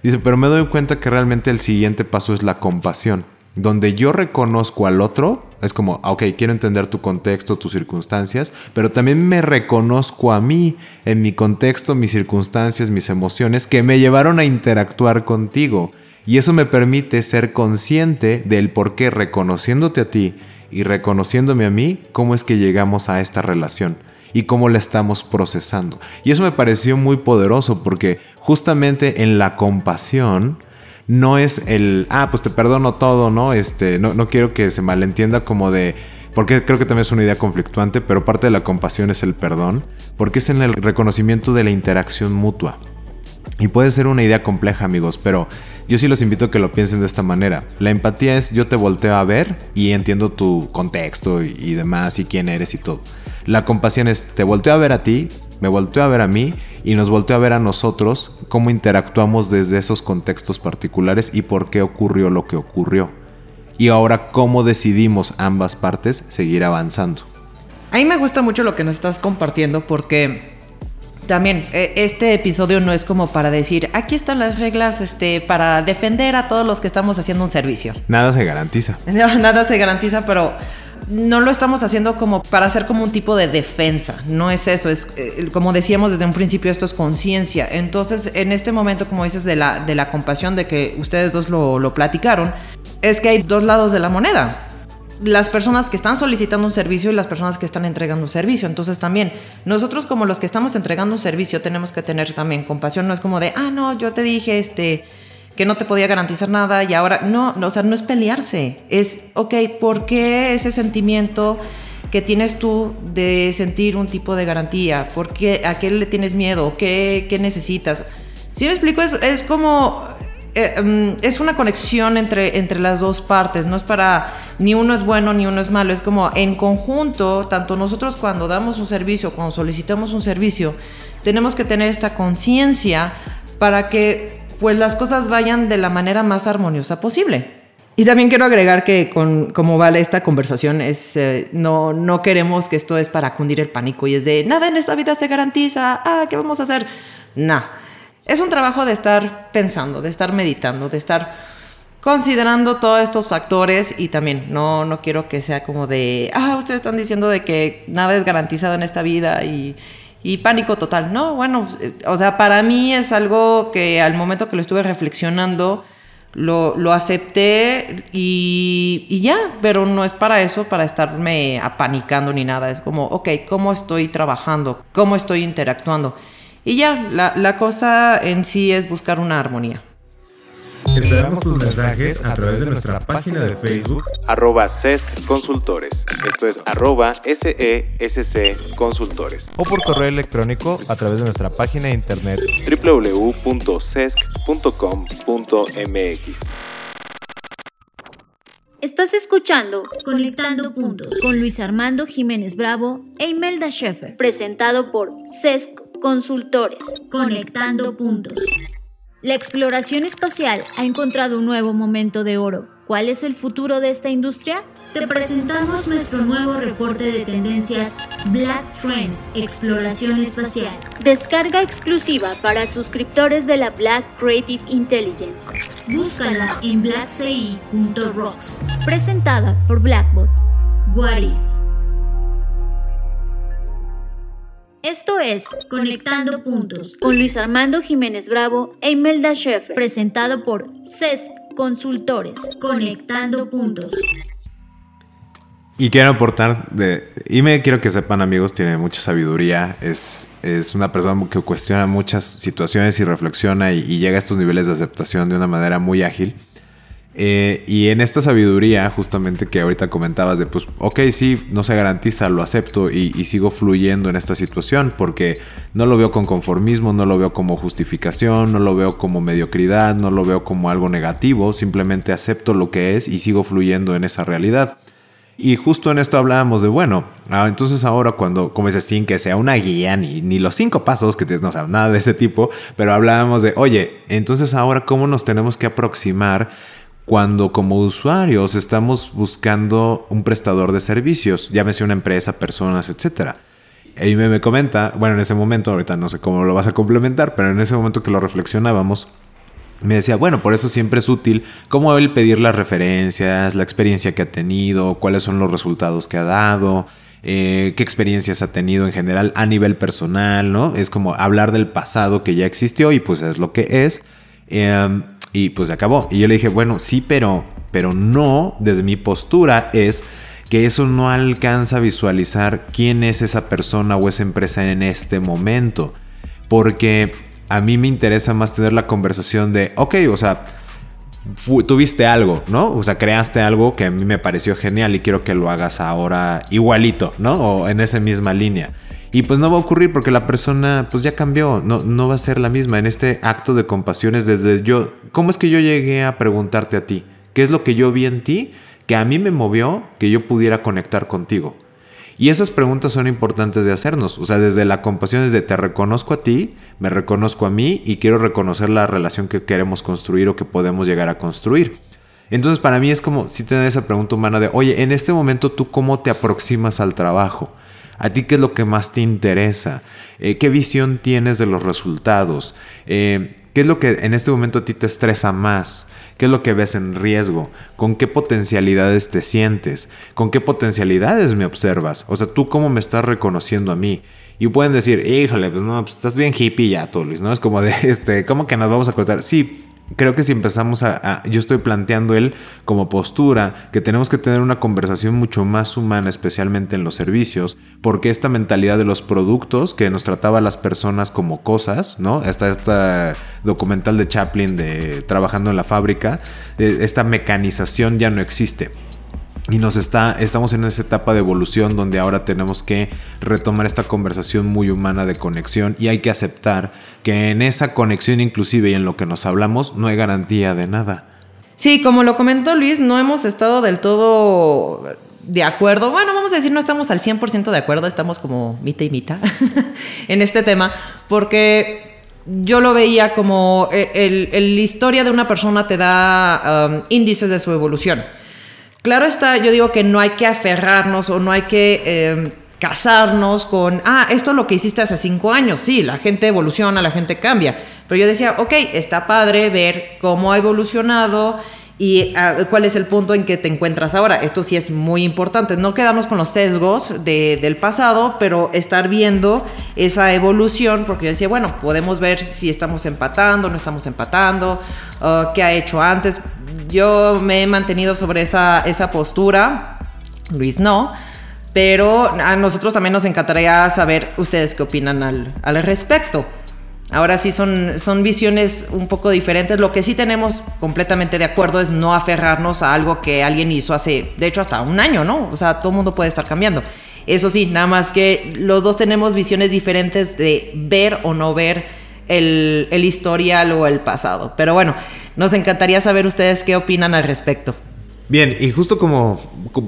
Dice, pero me doy cuenta que realmente el siguiente paso es la compasión. Donde yo reconozco al otro, es como, ok, quiero entender tu contexto, tus circunstancias, pero también me reconozco a mí, en mi contexto, mis circunstancias, mis emociones, que me llevaron a interactuar contigo. Y eso me permite ser consciente del por qué, reconociéndote a ti y reconociéndome a mí, cómo es que llegamos a esta relación y cómo la estamos procesando. Y eso me pareció muy poderoso porque justamente en la compasión no es el, ah, pues te perdono todo, ¿no? Este, no, no quiero que se malentienda como de, porque creo que también es una idea conflictuante, pero parte de la compasión es el perdón, porque es en el reconocimiento de la interacción mutua. Y puede ser una idea compleja, amigos, pero yo sí los invito a que lo piensen de esta manera. La empatía es yo te volteo a ver y entiendo tu contexto y, demás y quién eres y todo. La compasión es te volteo a ver a ti, me volteo a ver a mí y nos volteo a ver a nosotros cómo interactuamos desde esos contextos particulares y por qué ocurrió lo que ocurrió. Y ahora cómo decidimos ambas partes seguir avanzando. A mí me gusta mucho lo que nos estás compartiendo porque también eh, este episodio no es como para decir, aquí están las reglas este, para defender a todos los que estamos haciendo un servicio. Nada se garantiza. No, nada se garantiza, pero no lo estamos haciendo como para hacer como un tipo de defensa. No es eso, es eh, como decíamos desde un principio, esto es conciencia. Entonces, en este momento, como dices, de la, de la compasión de que ustedes dos lo, lo platicaron, es que hay dos lados de la moneda. Las personas que están solicitando un servicio y las personas que están entregando un servicio. Entonces también nosotros como los que estamos entregando un servicio tenemos que tener también compasión. No es como de, ah, no, yo te dije este que no te podía garantizar nada y ahora no, no o sea, no es pelearse. Es, ok, ¿por qué ese sentimiento que tienes tú de sentir un tipo de garantía? ¿Por qué, ¿A qué le tienes miedo? ¿Qué, qué necesitas? Si me explico, es, es como eh, mm, es una conexión entre, entre las dos partes, no es para ni uno es bueno ni uno es malo, es como en conjunto, tanto nosotros cuando damos un servicio, cuando solicitamos un servicio, tenemos que tener esta conciencia para que pues las cosas vayan de la manera más armoniosa posible. Y también quiero agregar que con cómo vale esta conversación es eh, no, no queremos que esto es para cundir el pánico y es de nada en esta vida se garantiza, ah, ¿qué vamos a hacer? Nah es un trabajo de estar pensando, de estar meditando, de estar considerando todos estos factores y también no, no quiero que sea como de, ah, ustedes están diciendo de que nada es garantizado en esta vida y, pánico total. No, bueno, eh, o sea, para mí es algo que al momento que lo estuve reflexionando, lo, lo acepté y, y, ya, pero no es para eso, para estarme apanicando ni nada. Es como, ok, ¿cómo estoy trabajando? ¿Cómo estoy interactuando? Y ya, la, cosa en sí es buscar una armonía. Esperamos tus mensajes a través de nuestra página de Facebook arroba SESC Consultores. Esto es arroba SESC Consultores. O por correo electrónico a través de nuestra página de internet www.sesc.com.mx. Estás escuchando Conectando Puntos con Luis Armando Jiménez Bravo e Imelda Schaeffer, presentado por SESC Consultores, conectando puntos. La exploración espacial ha encontrado un nuevo momento de oro. ¿Cuál es el futuro de esta industria? Te presentamos nuestro nuevo reporte de tendencias Black Trends Exploración Espacial. Descarga exclusiva para suscriptores de la Black Creative Intelligence. Búscala en blackci.rocks. Presentada por Blackbot. What If? Esto es Conectando Puntos con Luis Armando Jiménez Bravo e Imelda Schaeffer, presentado por CESC Consultores. Conectando Puntos. Y quiero aportar, de, y me quiero que sepan amigos, tiene mucha sabiduría, es, es una persona que cuestiona muchas situaciones y reflexiona y llega a estos niveles de aceptación de una manera muy ágil. Eh, y en esta sabiduría, justamente que ahorita comentabas de, pues, ok, sí, no se garantiza, lo acepto y, sigo fluyendo en esta situación porque no lo veo con conformismo, no lo veo como justificación, no lo veo como mediocridad, no lo veo como algo negativo, simplemente acepto lo que es y sigo fluyendo en esa realidad. Y justo en esto hablábamos de, bueno, ah, entonces ahora cuando, como dices, sin que sea una guía, ni, ni los cinco pasos, que no sea nada de ese tipo, pero hablábamos de, oye, entonces ahora cómo nos tenemos que aproximar cuando como usuarios estamos buscando un prestador de servicios, llámese una empresa, personas, etc. Y me, me comenta, bueno, en ese momento, ahorita no sé cómo lo vas a complementar, pero en ese momento que lo reflexionábamos, me decía, bueno, por eso siempre es útil como él pedir las referencias, la experiencia que ha tenido, cuáles son los resultados que ha dado, eh, qué experiencias ha tenido en general a nivel personal, ¿no? Es como hablar del pasado que ya existió y pues es lo que es. Em, y pues se acabó. Y yo le dije, bueno, sí, pero, pero no, desde mi postura es que eso no alcanza a visualizar quién es esa persona o esa empresa en este momento. Porque a mí me interesa más tener la conversación de, ok, o sea, tuviste algo, ¿no? O sea, creaste algo que a mí me pareció genial y quiero que lo hagas ahora igualito, ¿no? O en esa misma línea. Y pues no va a ocurrir porque la persona pues ya cambió, no, no va a ser la misma. En este acto de compasión es desde yo, ¿cómo es que yo llegué a preguntarte a ti? ¿Qué es lo que yo vi en ti que a mí me movió que yo pudiera conectar contigo? Y esas preguntas son importantes de hacernos. O sea, desde la compasión, desde te reconozco a ti, me reconozco a mí y quiero reconocer la relación que queremos construir o que podemos llegar a construir. Entonces para mí es como si tener esa pregunta humana de, oye, en este momento tú cómo te aproximas al trabajo. ¿A ti qué es lo que más te interesa? Eh, ¿Qué visión tienes de los resultados? Eh, ¿Qué es lo que en este momento a ti te estresa más? ¿Qué es lo que ves en riesgo? ¿Con qué potencialidades te sientes? ¿Con qué potencialidades me observas? O sea, ¿tú cómo me estás reconociendo a mí? Y pueden decir, híjole, pues no, pues estás bien hippie ya tú, Luis, ¿no? Es como de, este, ¿cómo que nos vamos a contar? Sí, creo que si empezamos a, yo estoy planteando él como postura, que tenemos que tener una conversación mucho más humana, especialmente en los servicios, porque esta mentalidad de los productos que nos trataba a las personas como cosas, ¿no? Está este documental de Chaplin de trabajando en la fábrica, eh, esta mecanización ya no existe. Y nos está, estamos en esa etapa de evolución donde ahora tenemos que retomar esta conversación muy humana de conexión y hay que aceptar que en esa conexión inclusive y en lo que nos hablamos no hay garantía de nada. Sí, como lo comentó Luis, no hemos estado del todo de acuerdo. Bueno, vamos a decir, no estamos al 100% de acuerdo, estamos como mitad y mitad en este tema, porque yo lo veía como eh, el, historia de una persona te da um, índices de su evolución. Claro está, yo digo que no hay que aferrarnos o no hay que em, casarnos con, ah, esto es lo que hiciste hace cinco años. Sí, la gente evoluciona, la gente cambia. Pero yo decía, ok, está padre ver cómo ha evolucionado y ah, cuál es el punto en que te encuentras ahora. Esto sí es muy importante. No quedarnos con los sesgos del pasado, pero estar viendo esa evolución, porque yo decía, bueno, podemos ver si estamos empatando, no estamos empatando, uh, qué ha hecho antes yo me he mantenido sobre esa, esa postura, Luis no, pero a nosotros también nos encantaría saber ustedes qué opinan al, al respecto. Ahora sí son, son visiones un poco diferentes. Lo que sí tenemos completamente de acuerdo es no aferrarnos a algo que alguien hizo hace, de hecho, hasta un año, ¿no? O sea, todo el mundo puede estar cambiando. Eso sí, nada más que los dos tenemos visiones diferentes de ver o no ver el, el historial o el pasado. Pero bueno, nos encantaría saber ustedes qué opinan al respecto. Bien, y justo como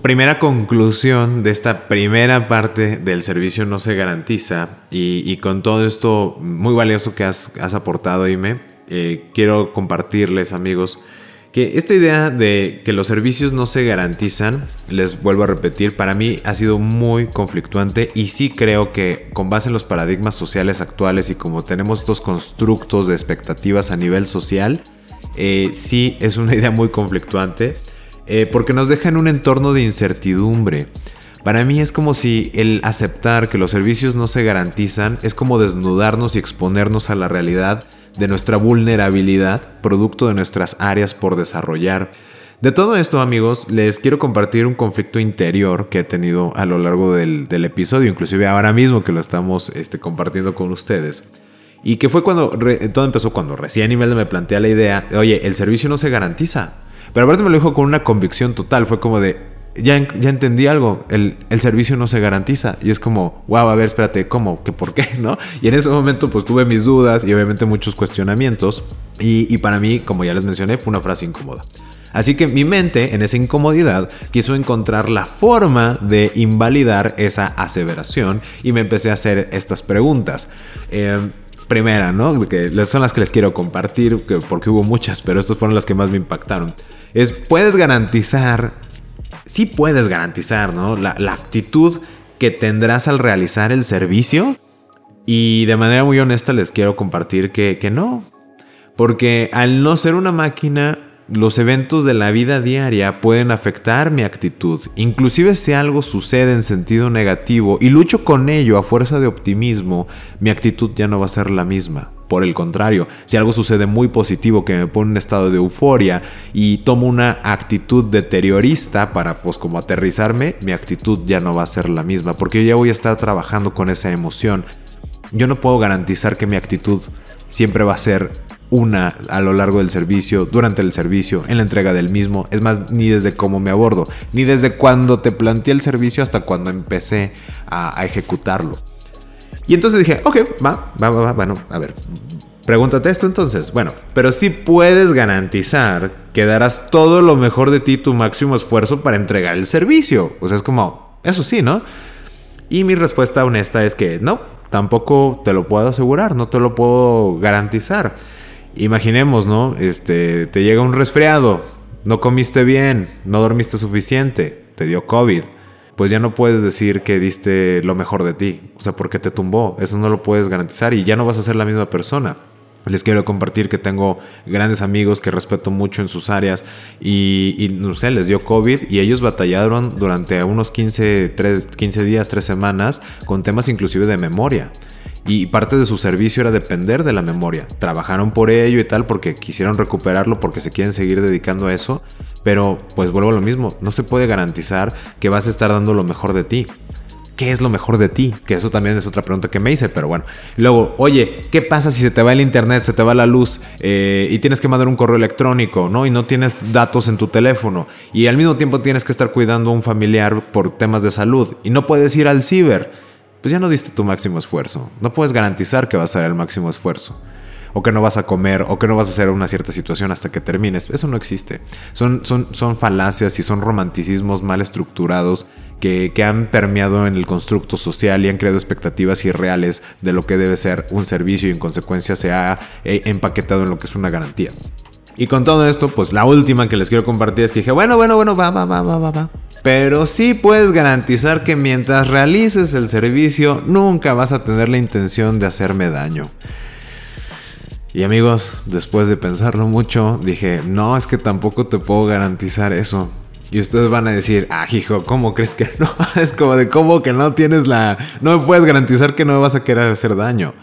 primera conclusión de esta primera parte del servicio no se garantiza, y, con todo esto muy valioso que has, aportado, Ime, eh, quiero compartirles, amigos, que esta idea de que los servicios no se garantizan, les vuelvo a repetir, para mí ha sido muy conflictuante y sí creo que con base en los paradigmas sociales actuales y como tenemos estos constructos de expectativas a nivel social, eh, sí es una idea muy conflictuante eh, porque nos deja en un entorno de incertidumbre. Para mí es como si el aceptar que los servicios no se garantizan es como desnudarnos y exponernos a la realidad de nuestra vulnerabilidad, producto de nuestras áreas por desarrollar. De todo esto, amigos, les quiero compartir un conflicto interior que he tenido a lo largo del, episodio, inclusive ahora mismo que lo estamos este, compartiendo con ustedes. Y que fue cuando, todo empezó cuando recién nivel me plantea la idea, oye, el servicio no se garantiza. Pero aparte me lo dijo con una convicción total, fue como de, ya, ya entendí algo, el, servicio no se garantiza. Y es como, wow, a ver, espérate, ¿cómo? ¿Qué por qué? ¿No? Y en ese momento pues tuve mis dudas y obviamente muchos cuestionamientos. Y, y para mí, como ya les mencioné, fue una frase incómoda. Así que mi mente, en esa incomodidad, quiso encontrar la forma de invalidar esa aseveración y me empecé a hacer estas preguntas. Eh, primera, ¿no? Que son las que les quiero compartir, porque hubo muchas, pero estas fueron las que más me impactaron. Es, puedes garantizar, sí puedes garantizar, ¿no? La, actitud que tendrás al realizar el servicio. Y de manera muy honesta les quiero compartir que, que no. Porque al no ser una máquina, los eventos de la vida diaria pueden afectar mi actitud, inclusive si algo sucede en sentido negativo y lucho con ello a fuerza de optimismo, mi actitud ya no va a ser la misma. Por el contrario, si algo sucede muy positivo que me pone en un estado de euforia y tomo una actitud deteriorista para pues como aterrizarme, mi actitud ya no va a ser la misma, porque ya voy a estar trabajando con esa emoción. Yo no puedo garantizar que mi actitud siempre va a ser una a lo largo del servicio, durante el servicio, en la entrega del mismo. Es más, ni desde cómo me abordo, ni desde cuando te planteé el servicio hasta cuando empecé a, ejecutarlo. Y entonces dije, ok, va, va, va, va, bueno, a ver, pregúntate esto entonces. Bueno, pero sí puedes garantizar que darás todo lo mejor de ti, tu máximo esfuerzo para entregar el servicio. O sea, es como, eso sí, ¿no? Y mi respuesta honesta es que no, tampoco te lo puedo asegurar, no te lo puedo garantizar. Imaginemos, ¿no? Este, te llega un resfriado, no comiste bien, no dormiste suficiente, te dio COVID. Pues ya no puedes decir que diste lo mejor de ti. O sea, porque te tumbó. Eso no lo puedes garantizar y ya no vas a ser la misma persona. Les quiero compartir que tengo grandes amigos que respeto mucho en sus áreas y, no sé, les dio COVID y ellos batallaron durante unos 15, 15 días, 3 semanas con temas inclusive de memoria. Y parte de su servicio era depender de la memoria. Trabajaron por ello y tal porque quisieron recuperarlo porque se quieren seguir dedicando a eso, pero pues vuelvo a lo mismo, no se puede garantizar que vas a estar dando lo mejor de ti. ¿Qué es lo mejor de ti? Que eso también es otra pregunta que me hice, pero bueno. Luego, oye, ¿qué pasa si se te va el internet, se te va la luz eh, y tienes que mandar un correo electrónico, ¿no? Y no tienes datos en tu teléfono y al mismo tiempo tienes que estar cuidando a un familiar por temas de salud y no puedes ir al ciber pues ya no diste tu máximo esfuerzo. No puedes garantizar que vas a dar el máximo esfuerzo. O que no vas a comer, o que no vas a hacer una cierta situación hasta que termines. Eso no existe. Son, son, son falacias y son romanticismos mal estructurados que, que, han permeado en el constructo social y han creado expectativas irreales de lo que debe ser un servicio y en consecuencia se ha empaquetado en lo que es una garantía. Y con todo esto, pues la última que les quiero compartir es que dije, bueno, bueno, bueno, va, va, va, va, va, va. Pero sí puedes garantizar que mientras realices el servicio nunca vas a tener la intención de hacerme daño. Y amigos, después de pensarlo mucho, dije, no, es que tampoco te puedo garantizar eso. Y ustedes van a decir, ah, hijo, ¿cómo crees que no? es como de cómo que no tienes la... No me puedes garantizar que no me vas a querer hacer daño.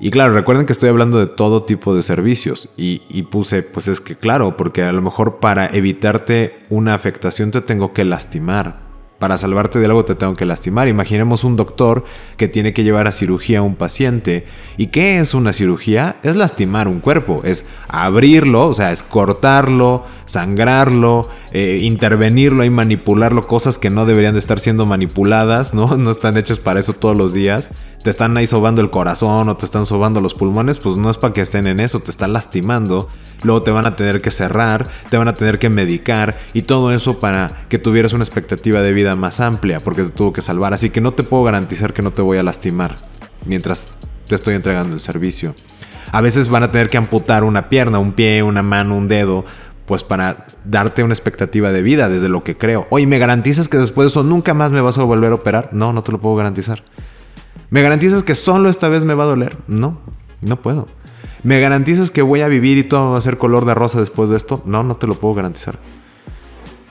Y claro, recuerden que estoy hablando de todo tipo de servicios y, puse, pues es que claro, porque a lo mejor para evitarte una afectación te tengo que lastimar. Para salvarte de algo te tengo que lastimar. Imaginemos un doctor que tiene que llevar a cirugía a un paciente. ¿Y qué es una cirugía? Es lastimar un cuerpo, es abrirlo, o sea, es cortarlo, sangrarlo, eh, intervenirlo y manipularlo, cosas que no deberían de estar siendo manipuladas, ¿no? No están hechas para eso todos los días te están ahí sobando el corazón o te están sobando los pulmones, pues no es para que estén en eso, te están lastimando. Luego te van a tener que cerrar, te van a tener que medicar y todo eso para que tuvieras una expectativa de vida más amplia, porque te tuvo que salvar. Así que no te puedo garantizar que no te voy a lastimar mientras te estoy entregando el servicio. A veces van a tener que amputar una pierna, un pie, una mano, un dedo, pues para darte una expectativa de vida desde lo que creo. Oye, ¿me garantizas que después de eso nunca más me vas a volver a operar? No, no te lo puedo garantizar. ¿Me garantizas que solo esta vez me va a doler? No, no puedo. ¿Me garantizas que voy a vivir y todo va a ser color de rosa después de esto? No, no te lo puedo garantizar.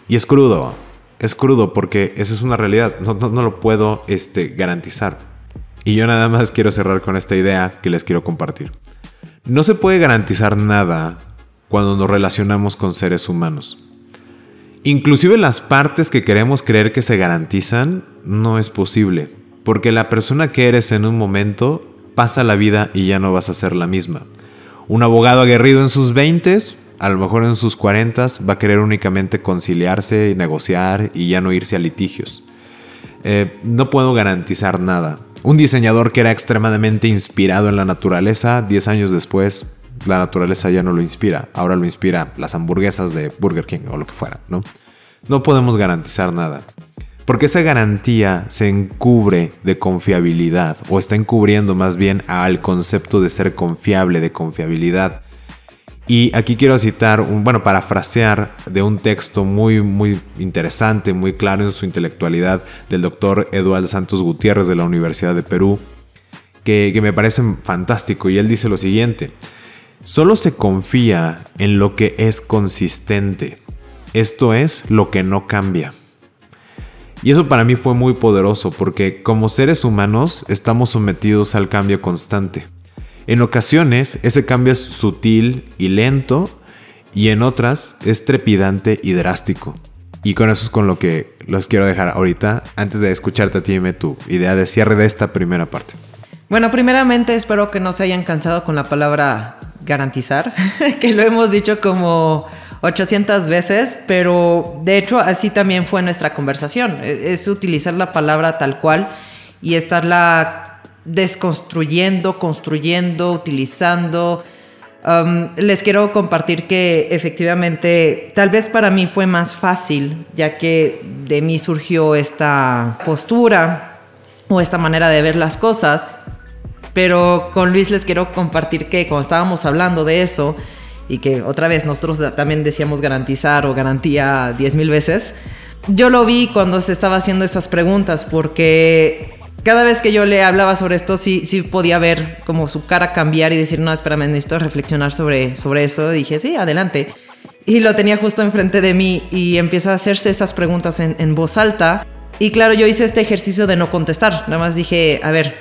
Y es crudo, es crudo porque esa es una realidad, no, lo puedo este, garantizar. Y yo nada más quiero cerrar con esta idea que les quiero compartir. No se puede garantizar nada cuando nos relacionamos con seres humanos. Inclusive las partes que queremos creer que se garantizan, no es posible. Porque la persona que eres en un momento pasa la vida y ya no vas a ser la misma. Un abogado aguerrido en sus 20 a lo mejor en sus 40 va a querer únicamente conciliarse y negociar y ya no irse a litigios. Eh, no puedo garantizar nada. Un diseñador que era extremadamente inspirado en la naturaleza, 10 años después, la naturaleza ya no lo inspira. Ahora lo inspira las hamburguesas de Burger King o lo que fuera, ¿no? No podemos garantizar nada. Porque esa garantía se encubre de confiabilidad o está encubriendo más bien al concepto de ser confiable, de confiabilidad. Y aquí quiero citar, un, bueno, parafrasear de un texto muy, muy interesante, muy claro en su intelectualidad del doctor Eduardo Santos Gutiérrez de la Universidad de Perú, que, que me parece fantástico. Y él dice lo siguiente, solo se confía en lo que es consistente, esto es lo que no cambia. Y eso para mí fue muy poderoso porque como seres humanos estamos sometidos al cambio constante. En ocasiones ese cambio es sutil y lento y en otras es trepidante y drástico. Y con eso es con lo que los quiero dejar ahorita antes de escucharte a ti, dime tu idea de cierre de esta primera parte. Bueno, primeramente espero que no se hayan cansado con la palabra garantizar, que lo hemos dicho como 800 veces, pero de hecho así también fue nuestra conversación. E-, es, utilizar la palabra tal cual y estarla desconstruyendo, construyendo, utilizando. Um, les quiero compartir que efectivamente, tal vez para mí fue más fácil, ya que de mí surgió esta postura o esta manera de ver las cosas. Pero con Luis les quiero compartir que cuando estábamos hablando de eso, y que otra vez nosotros también decíamos garantizar o garantía 10 mil veces. Yo lo vi cuando se estaba haciendo esas preguntas porque cada vez que yo le hablaba sobre esto sí, sí podía ver como su cara cambiar y decir, no, espérame, necesito reflexionar sobre, sobre eso. dije, sí, adelante. Y lo tenía justo enfrente de mí y empieza a hacerse esas preguntas en, en voz alta. Y claro, yo hice este ejercicio de no contestar. Nada más dije, a ver,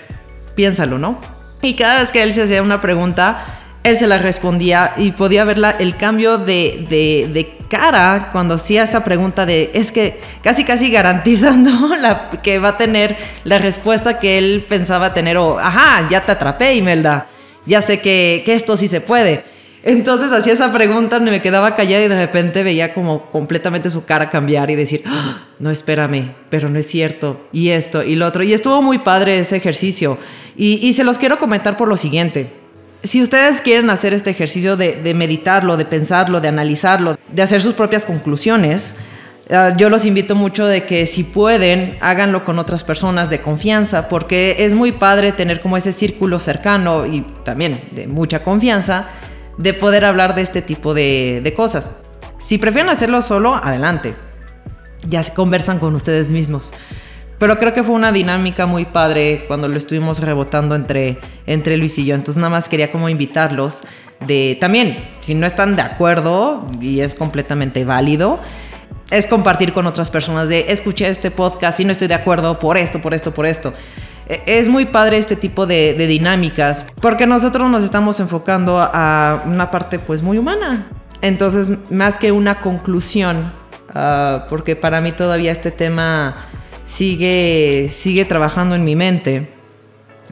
piénsalo, ¿no? Y cada vez que él se hacía una pregunta, él se la respondía y podía ver el cambio de, de, cara cuando hacía esa pregunta de, es que casi casi garantizando la, que va a tener la respuesta que él pensaba tener o, ajá, ya te atrapé, Imelda, ya sé que, que esto sí se puede. Entonces hacía esa pregunta, me quedaba callada y de repente veía como completamente su cara cambiar y decir, ah, no, espérame, pero no es cierto, y esto, y lo otro. Y estuvo muy padre ese ejercicio. Y, se los quiero comentar por lo siguiente. Si ustedes quieren hacer este ejercicio de, meditarlo, de pensarlo, de analizarlo, de hacer sus propias conclusiones, eh, yo los invito mucho de que si pueden, háganlo con otras personas de confianza, porque es muy padre tener como ese círculo cercano y también de mucha confianza de poder hablar de este tipo de, cosas. Si prefieren hacerlo solo, adelante. Ya se conversan con ustedes mismos. Pero creo que fue una dinámica muy padre cuando lo estuvimos rebotando entre, entre Luis y yo. Entonces nada más quería como invitarlos de también, si no están de acuerdo y es completamente válido, es compartir con otras personas de escuché este podcast y no estoy de acuerdo por esto, por esto, por esto. E, es muy padre este tipo de, dinámicas porque nosotros nos estamos enfocando a una parte pues muy humana. Entonces, más que una conclusión, ah, porque para mí todavía este tema sigue, sigue trabajando en mi mente,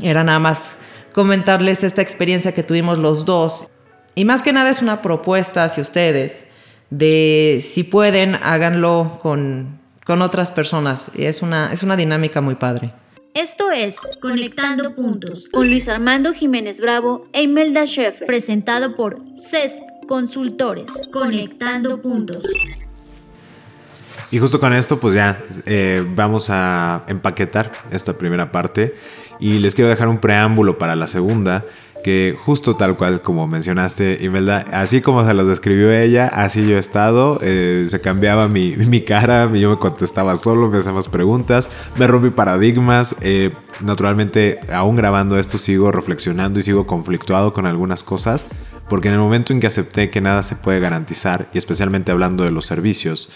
era nada más comentarles esta experiencia que tuvimos los dos. Y más que nada es una propuesta hacia ustedes de si pueden, háganlo con, con otras personas. Es una, es una dinámica muy padre. Esto es Conectando Puntos con Luis Armando Jiménez Bravo e Imelda Scheffer, presentado por CESC Consultores. Conectando Puntos. Y justo con esto, pues ya eh, vamos a empaquetar esta primera parte. Y les quiero dejar un preámbulo para la segunda que justo tal cual como mencionaste, Imelda, así como se los describió ella, así yo he estado, eh, se cambiaba mi, mi, cara, yo me contestaba solo, me hacíamos preguntas, me rompí paradigmas, eh, naturalmente aún grabando esto sigo reflexionando y sigo conflictuado con algunas cosas, porque en el momento en que acepté que nada se puede garantizar, y especialmente hablando de los servicios,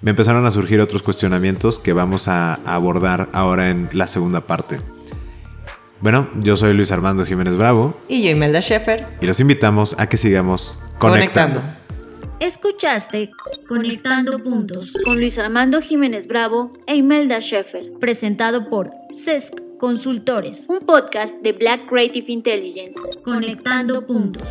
me empezaron a surgir otros cuestionamientos que vamos a abordar ahora en la segunda parte. Bueno, yo soy Luis Armando Jiménez Bravo. Y yo Imelda Sheffer. Y los invitamos a que sigamos conectando. Escuchaste Conectando Puntos con Luis Armando Jiménez Bravo e Imelda Sheffer, presentado por CESC Consultores, un podcast de Black Creative Intelligence. Conectando Puntos.